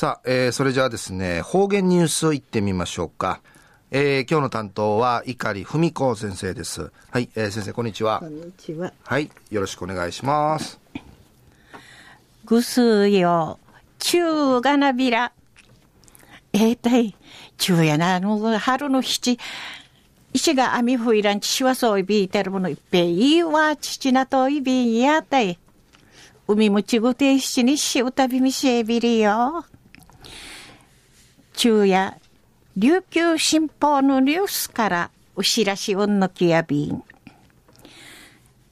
さあ、えー、それじゃあですね、方言ニュースいってみましょうか。えー、今日の担当は碇文子先生です。はい、えー、先生こんにちは。こんにちは。はい、よろしくお願いします。ぐすよ、中がなびら。えー、たい、中やな、あの、春の七、石が網ふいらんちしわそういびいてるものいっぺいいわ、父なといびんやたい。海もちぐて七にしうたびみしえびりよ。中夜、琉球新報のニュースからお知らしうんのきやびん。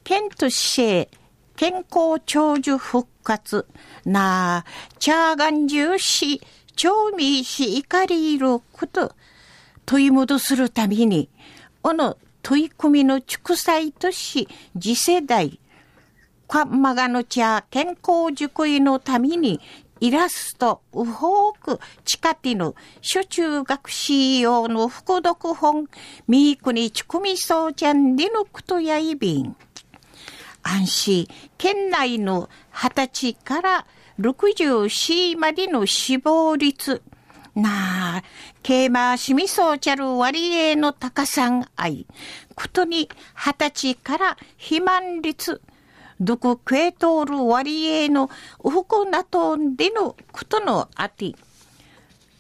県として健康長寿復活なあ、チャーガン重視、調味し怒りいること、問い戻するために、この取り組みの祝祭とし、次世代、カンマガの茶健康塾医のためにイラスト、ウホーク、チカティヌ、初中学士用の副読本、ミークにチクミソーちゃんでのクトヤイビン。安心、県内の20歳から64までの死亡率、なあ、ケーマーシミソーチャル割合の高さん愛、ことに20歳から肥満率、どこクエトール割合のウコナトンでのことのあて、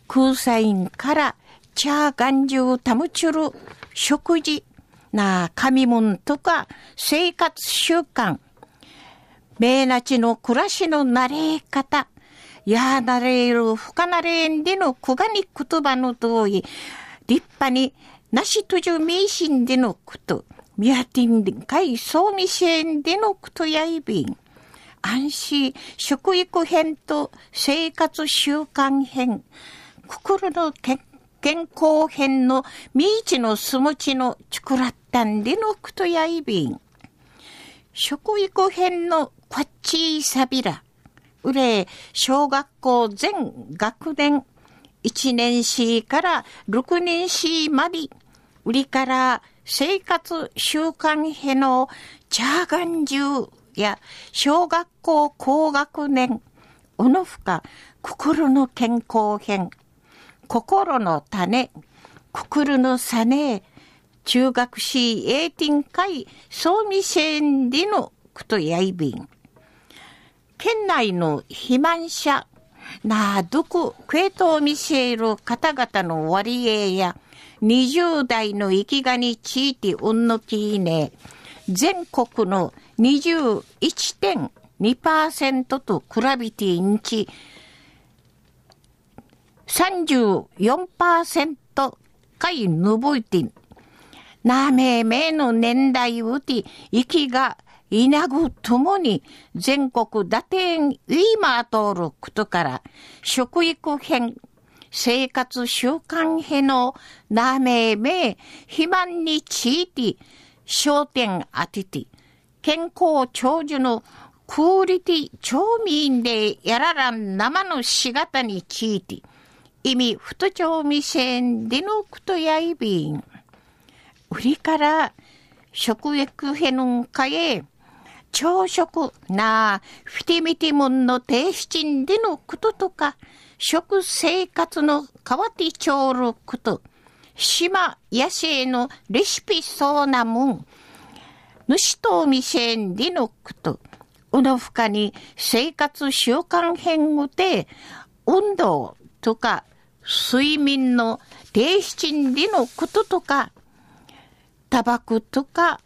空サインから茶眼中タムチュル食事な神門とか生活習慣、名なちの暮らしの慣れ方、やなれる深なれんでのくがに言葉の同意、立派になしとじゅ迷信でのこと、ミヤティンかいそうみせんでのくとやいびん。安心、食育編と生活習慣編、心の健康編のみいちのすもちのちくらったんでのくとやいびん。食育編のこっちいさびら。うれ、小学校全学年1年生から6年生まで、売りから生活習慣へのチャーガン中や小学校高学年、おのふか心の健康編、心の種、心のさね、中学士エーティン会総味線でのくとやいびん。県内の肥満者、なあ、どこ、クエトを見せる方々の割合や、20代の生きがに地域うんのきいね、全国の21.2%と比べていんち、34%かいぬぼいてん。なめめの年代うて、息がいなぐともに全国打点ウィーマー通ることから食育編生活習慣へのなめめ、肥満について、焦点当てて、健康長寿のクオリティ町民でやららん生のしがたについて、意味太町未線でのことやいびん。売りから食育へのかえ、朝食なフィティミティモンの低質でのこととか、食生活の変わってちょること、島野生のレシピそうなもん、主と店でのこと、うのふかに生活習慣変をで、運動とか睡眠の低質でのこととか、タバコとか、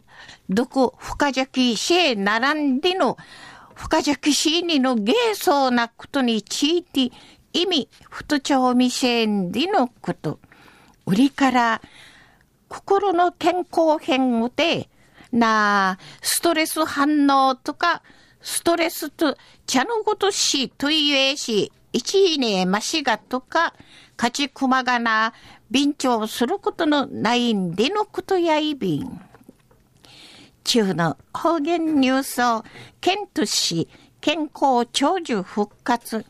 どこ深邪気しえ並んでの深邪気しにの芸そうなことについて意味、太調未成でのこと。売りから心の健康変で、なあストレス反応とか、ストレスと茶のごとしといえし、一位ねましがとか、勝ちくまがな、便調することのないんでのことやいびん。中の方言ニュースを、県都市健康長寿復活。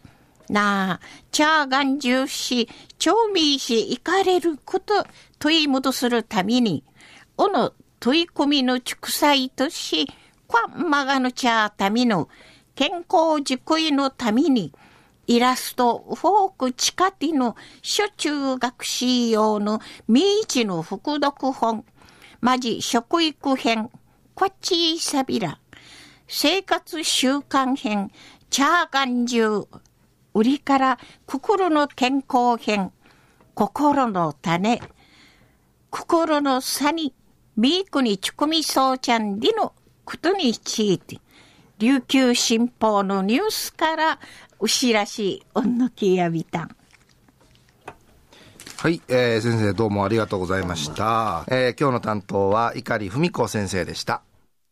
なあ、チャーガン重視、調味し行かれること、問い戻するために、おの問い込みの畜祭とし、こんまがのちゃための健康実行のために、イラスト、フォーク、チカティの、初中学士用の、明治の副読本、マジ食育編、こっちさびら、生活習慣編、チャーガンジュ売りから心の健康編、心の種、心の差に、ミークにちくみそうちゃんでのことについて、琉球新報のニュースからお知らし、おんのきやびたん。はい、えー、先生どうもありがとうございました。えー、今日の担当は碇文子先生でした。